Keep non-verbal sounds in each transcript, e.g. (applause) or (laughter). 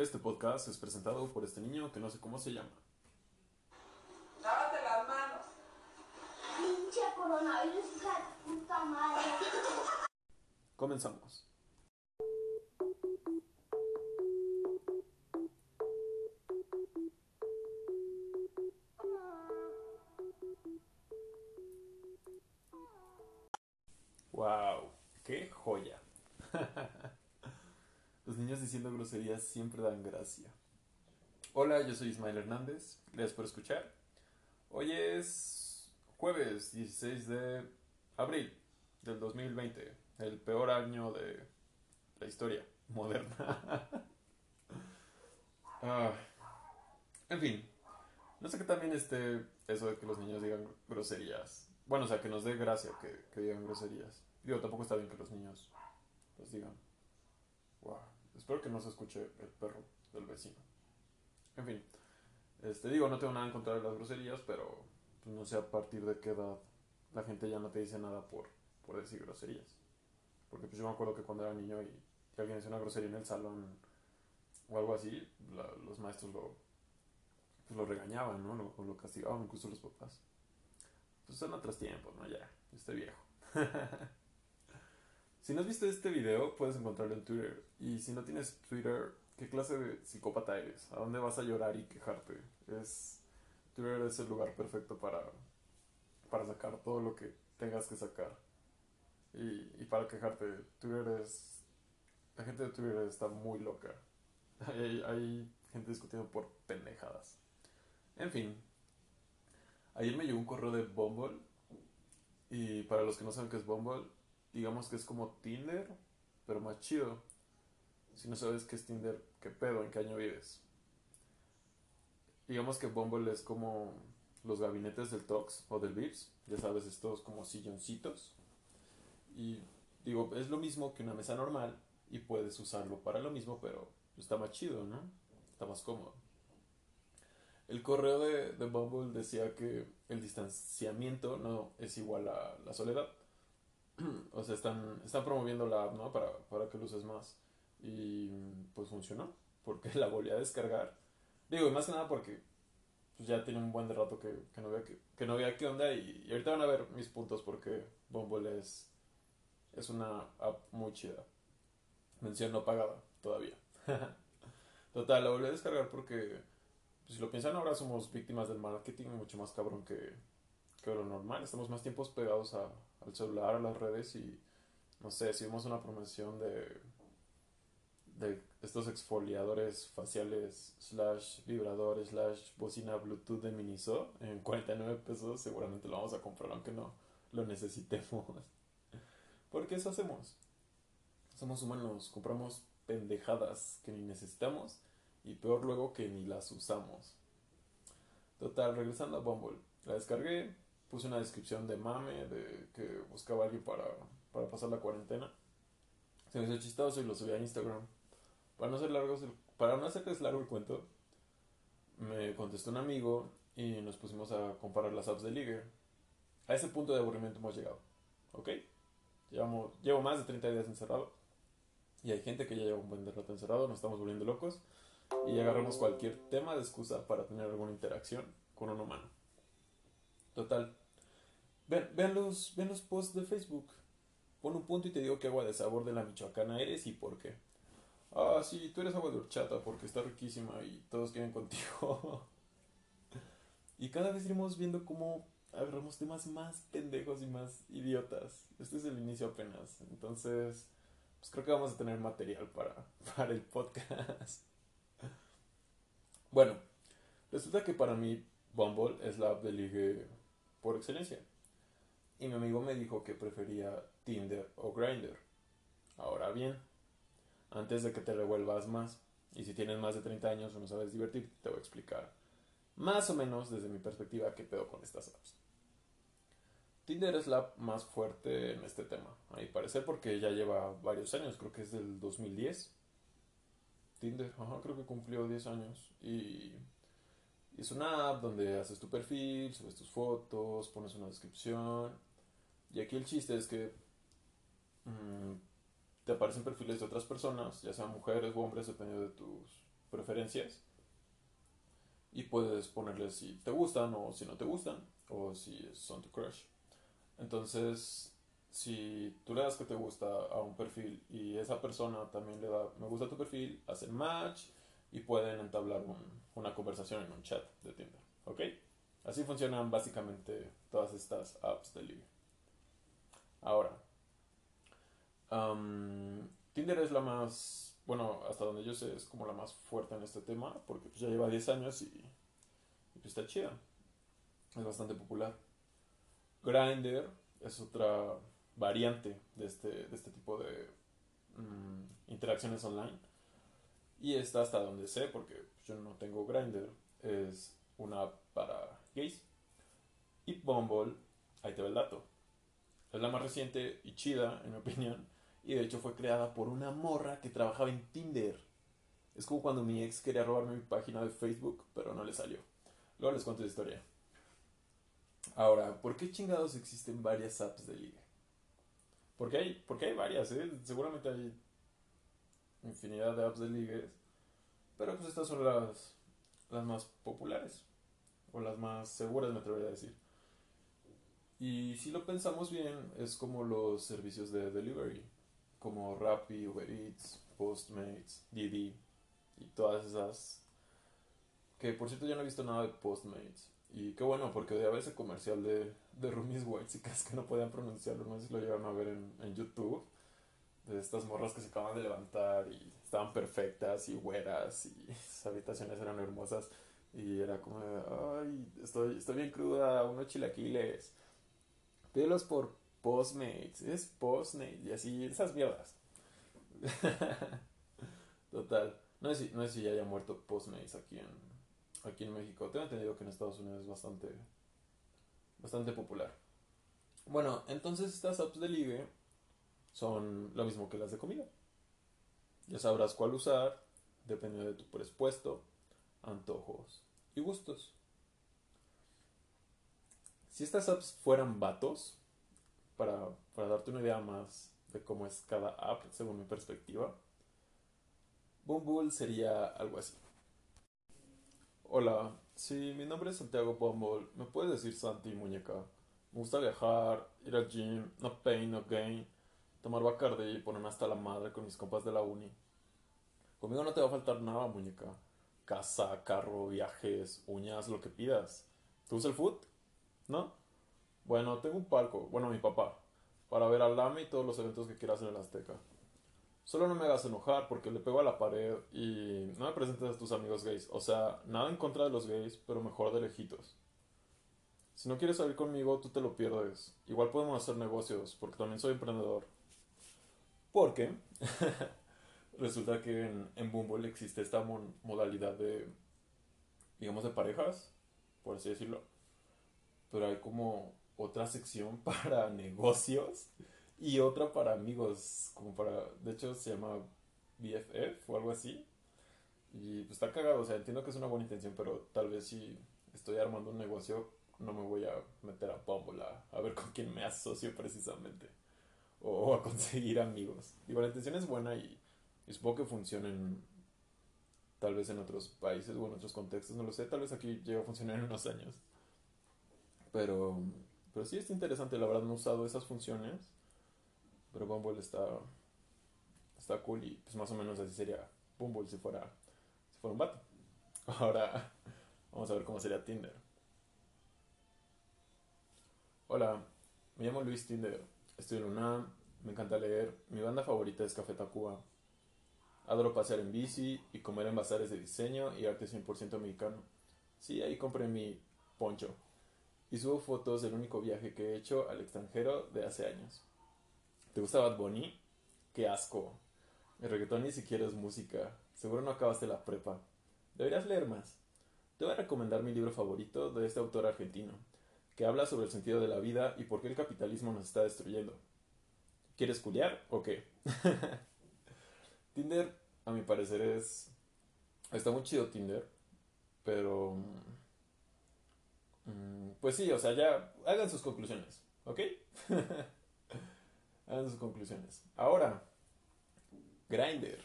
Este podcast es presentado por este niño que no sé cómo se llama. Lávate las manos. Pinche coronavirus, hija de puta madre. Comenzamos. Diciendo groserías siempre dan gracia. Hola, yo soy Ismael Hernández. Gracias por escuchar. Hoy es jueves 16 de abril del 2020, el peor año de la historia moderna. (laughs) Ah, en fin, no sé qué también esté eso de que los niños digan groserías. Bueno, o sea, que nos dé gracia que, que digan groserías. Digo, tampoco está bien que los niños los digan. Wow. Espero que no se escuche el perro del vecino. En fin, este digo, no tengo nada en contra de las groserías, pero pues, no sé a partir de qué edad la gente ya no te dice nada por, por decir groserías. Porque pues yo me acuerdo que cuando era niño y, y alguien decía una grosería en el salón o algo así, la- los maestros lo, pues, lo regañaban, ¿no? Lo, o lo castigaban, incluso los papás. Pues son otros tiempos, ¿no? Ya, estoy viejo. (laughs) si no has visto este video, puedes encontrarlo en Twitter. Y si no tienes Twitter, ¿qué clase de psicópata eres? ¿A dónde vas a llorar y quejarte? Es, Twitter es el lugar perfecto para, para sacar todo lo que tengas que sacar. Y, y para quejarte, Twitter es... La gente de Twitter está muy loca. (laughs) Hay, hay gente discutiendo por pendejadas. En fin. Ayer me llegó un correo de Bumble. Y para los que no saben qué es Bumble, digamos que es como Tinder, pero más chido. Si no sabes qué es Tinder, ¿qué pedo? ¿En qué año vives? Digamos que Bumble es como los gabinetes del Tox o del Vips. Ya sabes, estos como silloncitos. Y digo, es lo mismo que una mesa normal y puedes usarlo para lo mismo, pero está más chido, ¿no? Está más cómodo. El correo de, de Bumble decía que el distanciamiento no es igual a la soledad. (clears throat) O sea, están, están promoviendo la app, ¿no? Para, para que lo más. Y pues funcionó, porque (laughs) la volví a descargar. Digo, más que nada porque pues, ya tiene un buen de rato que, que no veía que, que no veía qué onda. Y, y ahorita van a ver mis puntos porque Bumble es, es una app muy chida. Mención no pagada todavía. (laughs) Total, la volví a descargar porque, pues, si lo piensan, ahora somos víctimas del marketing mucho más cabrón que, que lo normal. Estamos más tiempos pegados a, al celular, a las redes y, no sé, si vemos una promoción de, de estos exfoliadores faciales slash vibrador slash bocina Bluetooth de Miniso en 49 pesos, seguramente lo vamos a comprar aunque no lo necesitemos. (laughs) Porque eso hacemos. Somos humanos, compramos pendejadas que ni necesitamos y peor luego que ni las usamos. Total, regresando a Bumble, la descargué, puse una descripción de mame, de que buscaba a alguien para, para pasar la cuarentena. Se me hizo chistoso y lo subí a Instagram. Para no hacer largos para no hacerles largo el cuento, me contestó un amigo y nos pusimos a comparar las apps de ligue. A ese punto de aburrimiento hemos llegado, ¿ok? Llevamos, llevo más de 30 días encerrado y hay gente que ya lleva un buen rato encerrado, nos estamos volviendo locos y agarramos cualquier tema de excusa para tener alguna interacción con un humano. Total. Vean, los, los posts de Facebook. Pon un punto y te digo qué agua de sabor de la michoacana eres y por qué. Ah, sí, tú eres agua de horchata porque está riquísima y todos quieren contigo. (laughs) y cada vez iremos viendo cómo agarramos temas más pendejos y más idiotas. Este es el inicio apenas. Entonces, pues creo que vamos a tener material para, (laughs) para el podcast. bueno, resulta que para mí Bumble es la app de ligue por excelencia. Y mi amigo me dijo que prefería Tinder o Grindr. Ahora bien, antes de que te revuelvas más, y si tienes más de 30 años o no sabes divertir, te voy a explicar más o menos desde mi perspectiva qué pedo con estas apps. Tinder es la más fuerte en este tema, a mi parecer, porque ya lleva varios años, creo que es del 2010. Tinder, ajá, creo que cumplió 10 años. Y es una app donde haces tu perfil, subes tus fotos, pones una descripción. Y aquí el chiste es que mm, te aparecen perfiles de otras personas, ya sean mujeres o hombres, dependiendo de tus preferencias y puedes ponerles si te gustan o si no te gustan o si son tu crush. Entonces, si tú le das que te gusta a un perfil y esa persona también le da me gusta tu perfil, hacen match y pueden entablar una conversación en un chat de Tinder. ¿Ok? Así funcionan básicamente todas estas apps de ligue. Ahora, Tinder es la más, bueno, hasta donde yo sé, es como la más fuerte en este tema, porque pues, ya lleva 10 años y, pues, está chida. Es bastante popular. Grindr es otra variante de este, de este tipo de mm, interacciones online. Y está hasta donde sé, porque pues, yo no tengo Grindr, es una app para gays. Y Bumble, ahí te va el dato. Es la más reciente y chida, en mi opinión. Y de hecho fue creada por una morra que trabajaba en Tinder. Es como cuando mi ex quería robarme mi página de Facebook, pero no le salió. Luego les cuento la historia. Ahora, ¿por qué chingados existen varias apps de liga? Porque hay, porque hay varias, ¿eh? Seguramente hay infinidad de apps de ligues. Pero pues estas son las, las más populares. O las más seguras, me atrevería a decir. Y si lo pensamos bien, es como los servicios de delivery, como Rappi, Uber Eats, Postmates, Didi y todas esas. Que por cierto ya no he visto nada de Postmates. Y qué bueno, porque odiaba ese comercial de, de Rumis White, que no podían pronunciarlo, no sé si lo llegaron a ver en, en YouTube. De estas morras que se acaban de levantar y estaban perfectas y güeras y (laughs) sus habitaciones eran hermosas. Y era como, ay, estoy, estoy bien cruda, unos chilaquiles. Pídelos por Postmates, es Postmates y así, esas mierdas. (laughs) Total. No sé, si, no si ya haya muerto Postmates aquí en, aquí en México. Tengo entendido que en Estados Unidos es bastante, bastante popular. Bueno, entonces estas apps de ligue son lo mismo que las de comida. Ya sabrás cuál usar, dependiendo de tu presupuesto, antojos y gustos. Si estas apps fueran vatos, para, darte una idea más de cómo es cada app según mi perspectiva, Bumble sería algo así. Hola, sí, mi nombre es Santiago Bumble. ¿Me puedes decir Santi, muñeca? Me gusta viajar, ir al gym, no pain, no gain, tomar Bacardi y ponerme hasta la madre con mis compas de la uni. Conmigo no te va a faltar nada, muñeca. Casa, carro, viajes, uñas, lo que pidas. ¿Te gusta el food? ¿No? Bueno, tengo un palco, bueno, mi papá, para ver al Lame y todos los eventos que quieras en el Azteca. Solo no me hagas enojar porque le pego a la pared y no me presentes a tus amigos gays. O sea, nada en contra de los gays, pero mejor de lejitos. Si no quieres salir conmigo, tú te lo pierdes. Igual podemos hacer negocios, porque también soy emprendedor. Porque (laughs) resulta que en, en Bumble existe esta modalidad de, digamos, de parejas, por así decirlo pero hay como otra sección (laughs) para negocios y otra para amigos, como para, de hecho se llama BFF o algo así. Y pues está cagado, o sea, entiendo que es una buena intención, pero tal vez si estoy armando un negocio, no me voy a meter a Bumble a, ver con quién me asocio precisamente. O, a conseguir amigos. Digo, la intención es buena y, y supongo que funcionen tal vez en otros países o en otros contextos, no lo sé, tal vez aquí llegue a funcionar en unos años. Pero, pero sí está interesante, la verdad no he usado esas funciones. Pero Bumble está, está cool y pues más o menos así sería Bumble si fuera, si fuera un vato. (laughs) Ahora vamos a ver cómo sería Tinder. Hola, me llamo Luis Tinder, estoy en UNAM, me encanta leer, mi banda favorita es Café Tacuba. Adoro pasear en bici y comer en bazares de diseño y arte 100% mexicano. Sí, ahí compré mi poncho y subo fotos del único viaje que he hecho al extranjero de hace años. ¿Te gusta Bad Bunny? ¡Qué asco! El reggaetón ni siquiera es música. Seguro no acabaste la prepa. Deberías leer más. Te voy a recomendar mi libro favorito de este autor argentino, que habla sobre el sentido de la vida y por qué el capitalismo nos está destruyendo. ¿Quieres culiar o qué? (laughs) Tinder, a mi parecer, es... Está muy chido Tinder, pero Mm, pues sí, o sea, ya hagan sus conclusiones, ¿ok? (laughs) hagan sus conclusiones. Ahora, Grinder.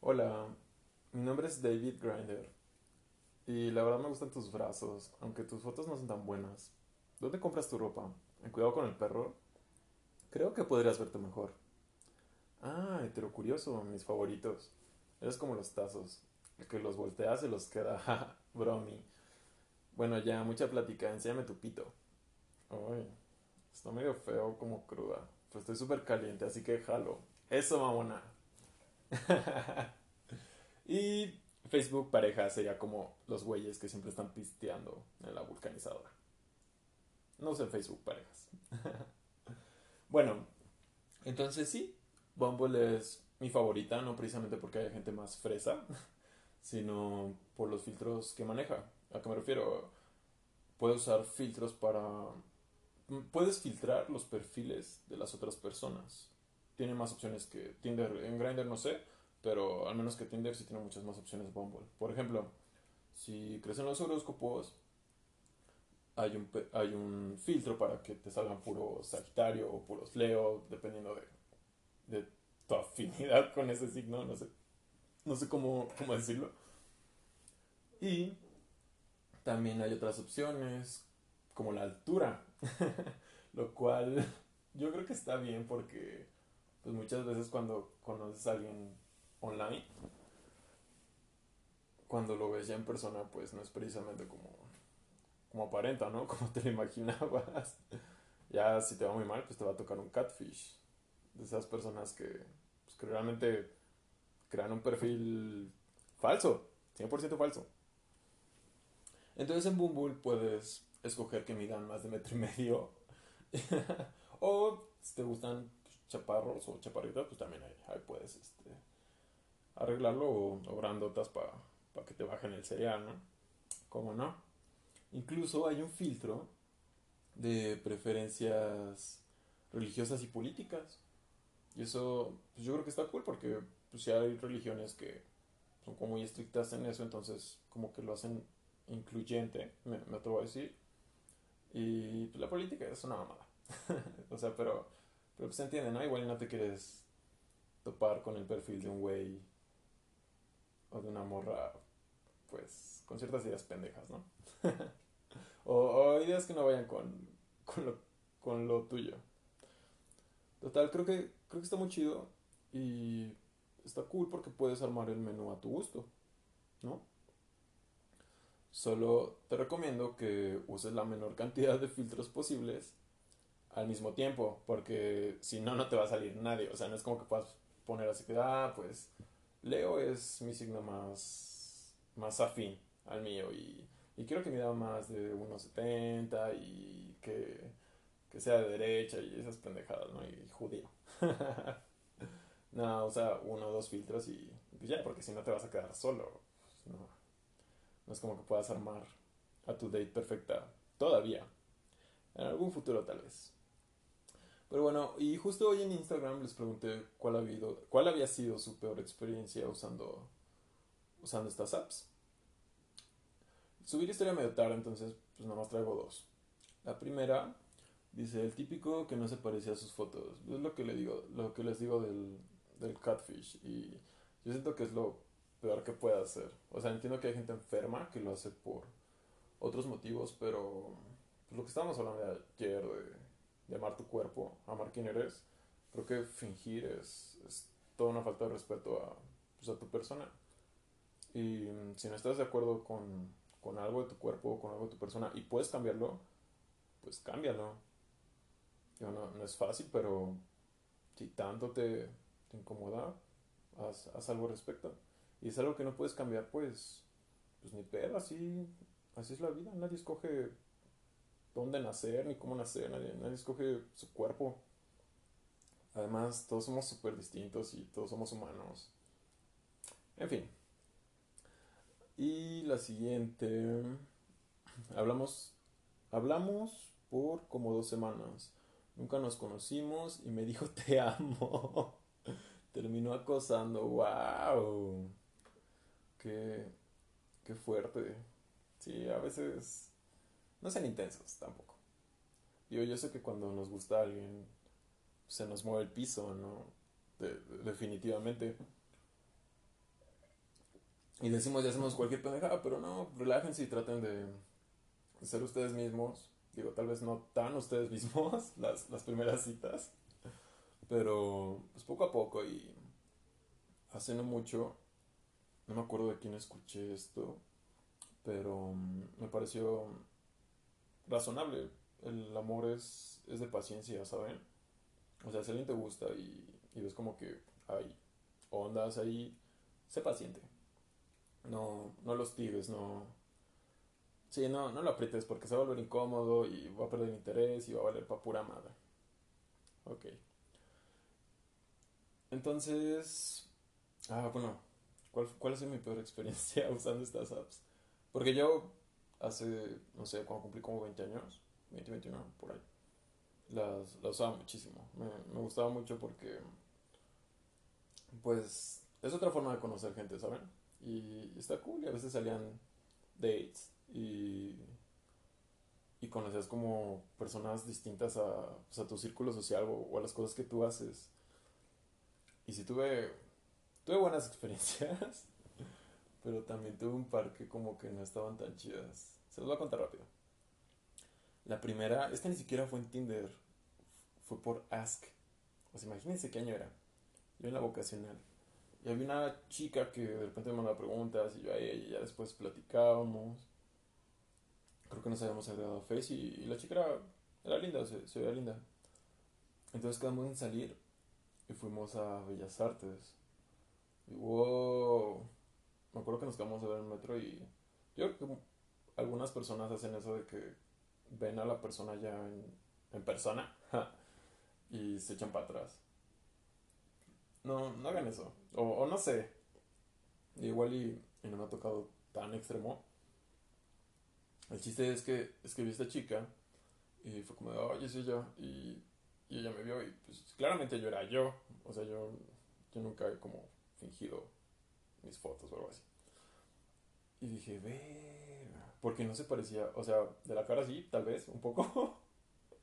Hola. Mi nombre es David Grinder. Y la verdad me gustan tus brazos, aunque tus fotos no son tan buenas. ¿Dónde compras tu ropa? ¿En Cuidado con el Perro? Creo que podrías verte mejor. Ah, curioso, mis favoritos. Eres como los tazos. El que los volteas se los queda. (laughs) Bromi. Bueno, ya, mucha plática. Enséñame tu pito. Ay, está medio feo como cruda. Pero estoy súper caliente, así que jalo. Eso, mamona. (laughs) y Facebook pareja sería como los güeyes que siempre están pisteando en la vulcanizadora. No sé Facebook parejas. (laughs) bueno, entonces sí, Bumble es mi favorita, no precisamente porque haya gente más fresa, (laughs) sino por los filtros que maneja. ¿A qué me refiero? Puedes usar filtros para... Puedes filtrar los perfiles de las otras personas. Tiene más opciones que Tinder. En Grindr no sé, pero al menos que Tinder sí tiene muchas más opciones Bumble. Por ejemplo, si crecen los horóscopos, hay un, hay un filtro para que te salgan puro Sagitario o puros Leo, dependiendo de, de tu afinidad con ese signo, no sé, no sé cómo, cómo decirlo. Y también hay otras opciones, como la altura, (laughs) lo cual (laughs) yo creo que está bien porque pues muchas veces cuando conoces a alguien online, cuando lo ves ya en persona, pues no es precisamente como como aparenta, ¿no? (laughs) Como te lo imaginabas. ya si te va muy mal, pues te va a tocar un catfish. De esas personas que, pues, que realmente crean un perfil falso, 100% falso. Entonces en Bumble puedes escoger que midan más de metro y medio. (laughs) o si te gustan chaparros o chaparritas, pues también ahí, puedes este, arreglarlo o, o grandotas para que te bajen el cereal, ¿no? ¿Cómo no? Incluso hay un filtro de preferencias religiosas y políticas. Y eso, pues yo creo que está cool porque pues, si hay religiones que son como muy estrictas en eso, entonces como que lo hacen incluyente, me, atrevo a decir. Y pues, la política es una mamada. (laughs) o sea, pero, pero pues se entiende, ¿no? Igual no te quieres topar con el perfil de un güey o de una morra, pues, con ciertas ideas pendejas, ¿no? (laughs) o, ideas que no vayan con, con, lo, tuyo. Total, creo que, creo que está muy chido y está cool porque puedes armar el menú a tu gusto, ¿no? Solo te recomiendo que uses la menor cantidad de filtros posibles al mismo tiempo, porque si no, no te va a salir nadie. O sea, no es como que puedas poner así que, ah, pues Leo es mi signo más, más afín al mío y y quiero que mida más de 1,70 y que, que sea de derecha y esas pendejadas, ¿no? Y judío. (laughs) no, o sea, uno o dos filtros y ya, porque si no te vas a quedar solo. No, no es como que puedas armar a tu date perfecta todavía. En algún futuro tal vez. Pero bueno, y justo hoy en Instagram les pregunté cuál, ha habido, cuál había sido su peor experiencia usando, usando estas apps. Subir historia medio tarde, entonces pues nada más traigo dos. La primera dice el típico que no se parece a sus fotos. Es lo que le digo, lo que les digo del, del catfish y yo siento que es lo peor que puede hacer. O sea, entiendo que hay gente enferma que lo hace por otros motivos, pero pues, lo que estábamos hablando ayer de, de, amar tu cuerpo, amar quién eres, creo que fingir es, es toda una falta de respeto a, pues, a tu persona. Y mm, si no estás de acuerdo con con algo de tu cuerpo, con algo de tu persona, y puedes cambiarlo, pues cámbialo. no, no es fácil, pero si tanto te, te incomoda, haz, haz, algo al respecto. Y es algo que no puedes cambiar, pues, pues ni pedo, así, así es la vida. Nadie escoge dónde nacer, ni cómo nacer, nadie, nadie escoge su cuerpo. Además, todos somos súper distintos y todos somos humanos. En fin, y la siguiente. Hablamos. Hablamos por como dos semanas. Nunca nos conocimos y me dijo te amo. (laughs) Terminó acosando. ¡Wow! Qué, qué fuerte. Sí, a veces. No sean intensos tampoco. Digo, yo sé que cuando nos gusta alguien. Se nos mueve el piso, ¿no? definitivamente. Y decimos, ya hacemos cualquier pendejada, pero no, relájense y traten de ser ustedes mismos. Digo, tal vez no tan ustedes mismos (laughs) las, las primeras citas, pero pues poco a poco y hace no mucho, no me acuerdo de quién escuché esto, pero mm, me pareció razonable. El amor es, es de paciencia, ¿saben? O sea, si alguien te gusta y, y ves como que hay ondas ahí, sé paciente. No, no los tires, no. Sí, no, no lo aprietes porque se va a volver incómodo y va a perder interés y va a valer pa' pura madre. Ok. Entonces. Ah, bueno. ¿Cuál, ¿Cuál ha sido mi peor experiencia (laughs) usando estas apps? Porque yo hace, no sé, cuando cumplí como 20 años, 20, 21, por ahí, las, las usaba muchísimo. Me, me gustaba mucho porque, pues, es otra forma de conocer gente, ¿saben? Y está cool y a veces salían dates y, y conocías como personas distintas a, pues, a tu círculo social o, o a las cosas que tú haces. Y sí tuve, tuve buenas (laughs) experiencias, pero también tuve un par que como que no estaban tan chidas. Se los voy a contar rápido. La primera, esta ni siquiera fue en Tinder, fue por Ask. O sea, imagínense qué año era. Yo en la vocacional. Y había una chica que de repente me mandaba preguntas y yo a ella y ya después platicábamos. Creo que nos habíamos agregado a Face y, la chica era, era linda, se veía linda. Entonces quedamos en salir y fuimos a Bellas Artes. Wow, me acuerdo que nos quedamos a ver en el metro y yo creo que algunas personas hacen eso de que ven a la persona ya en, en persona (laughs) y se echan para atrás. No, no hagan eso. O, o no sé. Igual y, no me ha tocado tan extremo. El chiste es que es que vi esta chica y fue como de, oye, soy yo. Y, y ella me vio y pues claramente yo era yo. O sea, yo, yo nunca como fingido mis fotos o algo así. Y dije, verga. Porque no se parecía, o sea, de la cara sí, tal vez, un poco.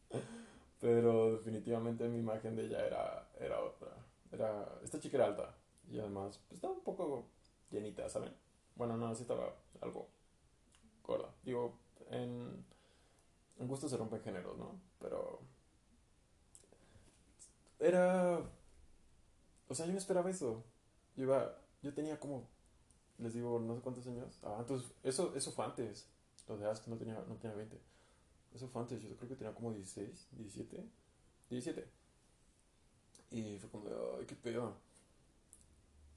(laughs) Pero definitivamente mi imagen de ella era, era otra. Era, esta chica era alta. Y además, pues estaba un poco llenita, ¿saben? Bueno, no, sí estaba algo gorda. Digo, en, en gusto se rompen géneros, ¿no? Pero era... O sea, yo no esperaba eso. Yo iba... Yo tenía como... Les digo, no sé cuántos años. Ah, entonces, eso, eso fue antes. Lo de Ask no tenía, no tenía 20. Eso fue antes. Yo creo que tenía como 16, 17. 17. Y fue como ay, qué pedo.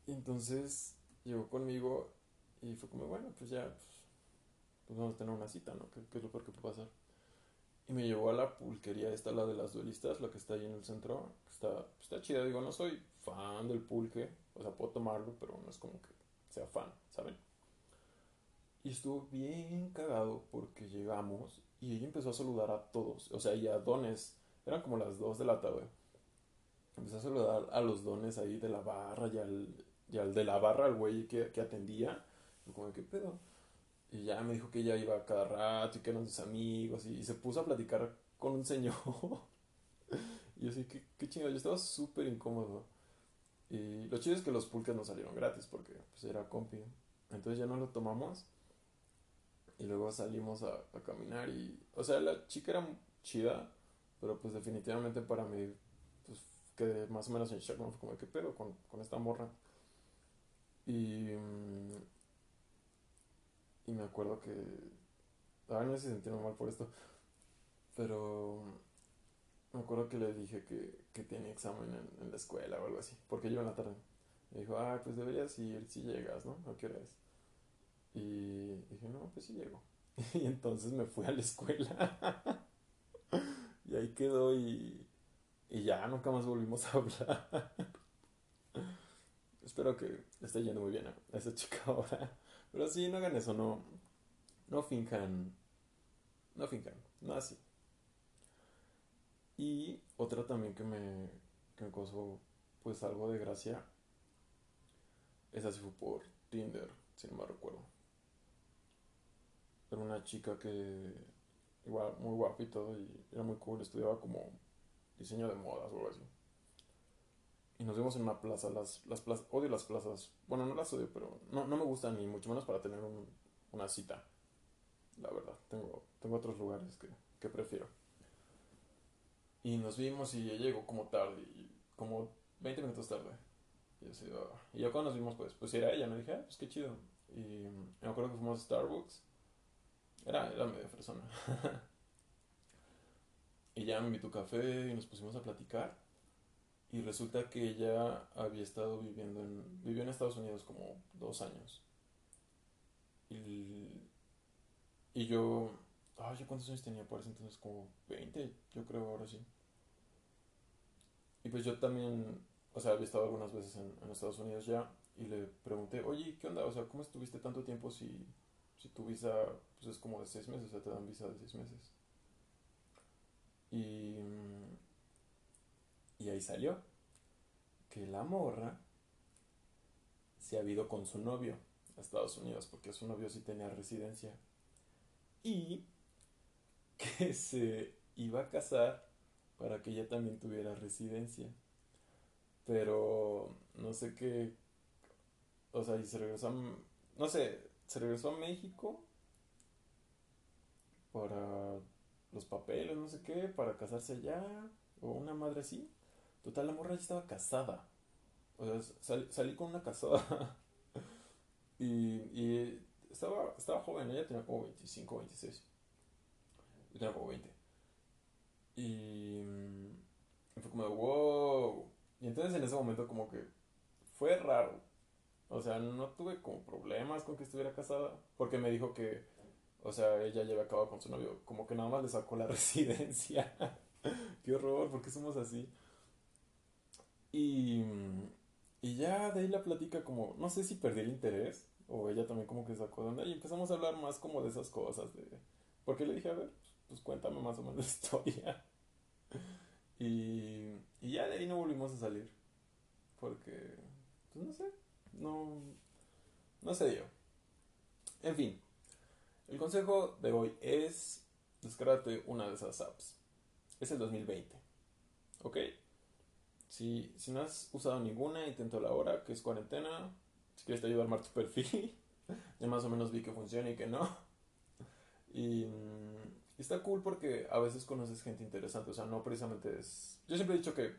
Y entonces llegó conmigo y fue como, bueno, pues ya, pues, pues vamos a tener una cita, ¿no? ¿Qué, qué es lo peor que puede pasar? Y me llevó a la pulquería esta, la de las duelistas, la que está ahí en el centro. Está, está chida, digo, no soy fan del pulque, o sea, puedo tomarlo, pero no es como que sea fan, ¿saben? Y estuvo bien cagado porque llegamos y ella empezó a saludar a todos, o sea, y a dones, eran como las 2 de la tarde. Empezó a saludar a los dones ahí de la barra y al, y al de la barra, al güey que, que atendía. Y como, ¿qué pedo? Y ya me dijo que ella iba cada rato y que eran sus amigos y, se puso a platicar con un señor. (laughs) y así, qué, qué yo estaba súper incómodo. Y lo chido es que los pulques no salieron gratis porque pues era compi. Entonces ya no lo tomamos. Y luego salimos a, a caminar y... O sea, la chica era chida, pero pues definitivamente para mí, pues quedé más o menos en shock. Fue como, ¿qué pedo con, con esta morra? Y... y me acuerdo que... Ay, no sé si sentirme mal por esto. Pero... Me acuerdo que le dije que, que tenía examen en, en la escuela o algo así. Porque yo en la tarde. Me dijo, ah, pues deberías ir si llegas, ¿no? ¿A qué hora? Y dije, no, pues sí llego. (laughs) Y entonces me fui a la escuela. (laughs) Y ahí quedó y, y ya nunca más volvimos a hablar. (laughs) Espero que esté yendo muy bien a esa chica ahora. Pero sí, no hagan eso, no, no finjan, no finjan, no así. Y otra también que me, que me causó pues algo de gracia, esa sí fue por Tinder, si no me recuerdo. Era una chica que igual muy guapa y todo y era muy cool, estudiaba como diseño de modas o algo así. Y nos vimos en una plaza. Las, las plazas, odio las plazas. Bueno, no las odio, pero no, no me gustan ni mucho menos para tener un, una cita. La verdad, tengo, tengo otros lugares que, que prefiero. Y nos vimos y ella llegó como tarde, como 20 minutos tarde. Y yo, así, "Ah". y yo cuando nos vimos, pues, pues era ella, me dije, ah, pues qué chido. Y me acuerdo que fuimos a Starbucks. Era, era medio persona. (laughs) y ya me invitó café y nos pusimos a platicar. Y resulta que ella había estado viviendo en, vivió en Estados Unidos como dos años. Y, y yo, ay, ¿yo cuántos años tenía por ese entonces? Como 20, yo creo, ahora sí. Y pues yo también, o sea, había estado algunas veces en, Estados Unidos ya y le pregunté, oye, ¿qué onda? O sea, ¿cómo estuviste tanto tiempo si, si tu visa pues es como de seis meses? O sea, te dan visa de seis meses. Y, y ahí salió que la morra se ha ido con su novio a Estados Unidos porque su novio sí tenía residencia y (laughs) que se iba a casar para que ella también tuviera residencia. Pero no sé qué, o sea, y se regresó a, no sé, se regresó a México para los papeles, no sé qué, para casarse allá, o una madre así. Total, la morra ya estaba casada. O sea, sal- salí con una casada. (laughs) y, y estaba, estaba joven, ella tenía como 25, 26. Yo tenía como 20. Y, mm, fue como de wow. Y entonces en ese momento como que fue raro. O sea, no tuve como problemas con que estuviera casada. Porque me dijo que, o sea, ella ya había acabado con su novio. Como que nada más le sacó la (laughs) residencia. (laughs) Qué horror, ¿por qué somos así? Y, y ya de ahí la plática como, no sé si perdí el interés o ella también como que sacó de onda y empezamos a hablar más como de esas cosas. De, porque le dije, a ver, pues cuéntame más o menos la (laughs) historia. Y, y ya de ahí no volvimos a salir. Porque, pues no sé, no, no se dio. En fin, el consejo de hoy es descárgate una de esas apps. Es el 2020. ¿Ok? Si, si no has usado ninguna, intento la hora, que es cuarentena. Si quieres te ayudo a armar tu perfil. (laughs) ya más o menos vi que funciona y que no. Y mm, está cool porque a veces conoces gente interesante. O sea, no precisamente es... Yo siempre he dicho que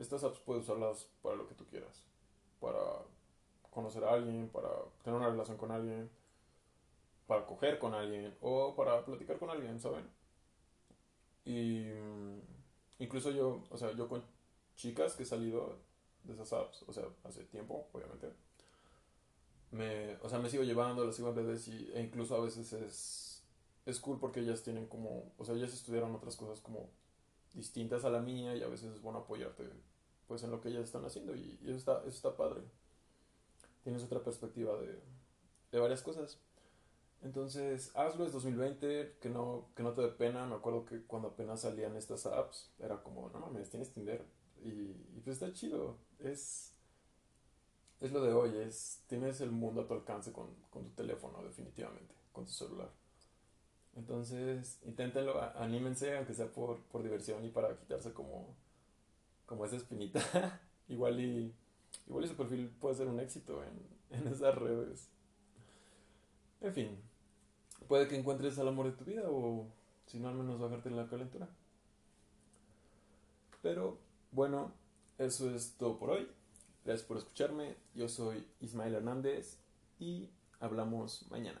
estas apps puedes usarlas para lo que tú quieras. Para conocer a alguien, para tener una relación con alguien, para coger con alguien o para platicar con alguien, ¿saben? Y mm, incluso yo, o sea, yo chicas que he salido de esas apps, o sea, hace tiempo, obviamente, me, o sea, me sigo llevando, las sigo en redes y, e incluso a veces es, es cool porque ellas tienen como, o sea, ellas estudiaron otras cosas como distintas a la mía y a veces es bueno apoyarte pues en lo que ellas están haciendo y, eso está, eso está padre. Tienes otra perspectiva de, de varias cosas. Entonces, hazlo, es 2020, que no, que no te dé pena. Me acuerdo que cuando apenas salían estas apps, era como, no mames, tienes Tinder. Y, pues está chido. Es, es lo de hoy, es, tienes el mundo a tu alcance con, con tu teléfono, definitivamente, con tu celular. Entonces, inténtenlo, anímense, aunque sea por, por diversión y para quitarse como, como esa espinita. (laughs) igual y, igual y su perfil puede ser un éxito en, en esas redes. En fin, puede que encuentres al amor de tu vida o si no al menos bajarte la calentura. Pero bueno, eso es todo por hoy. Gracias por escucharme. Yo soy Ismael Hernández y hablamos mañana.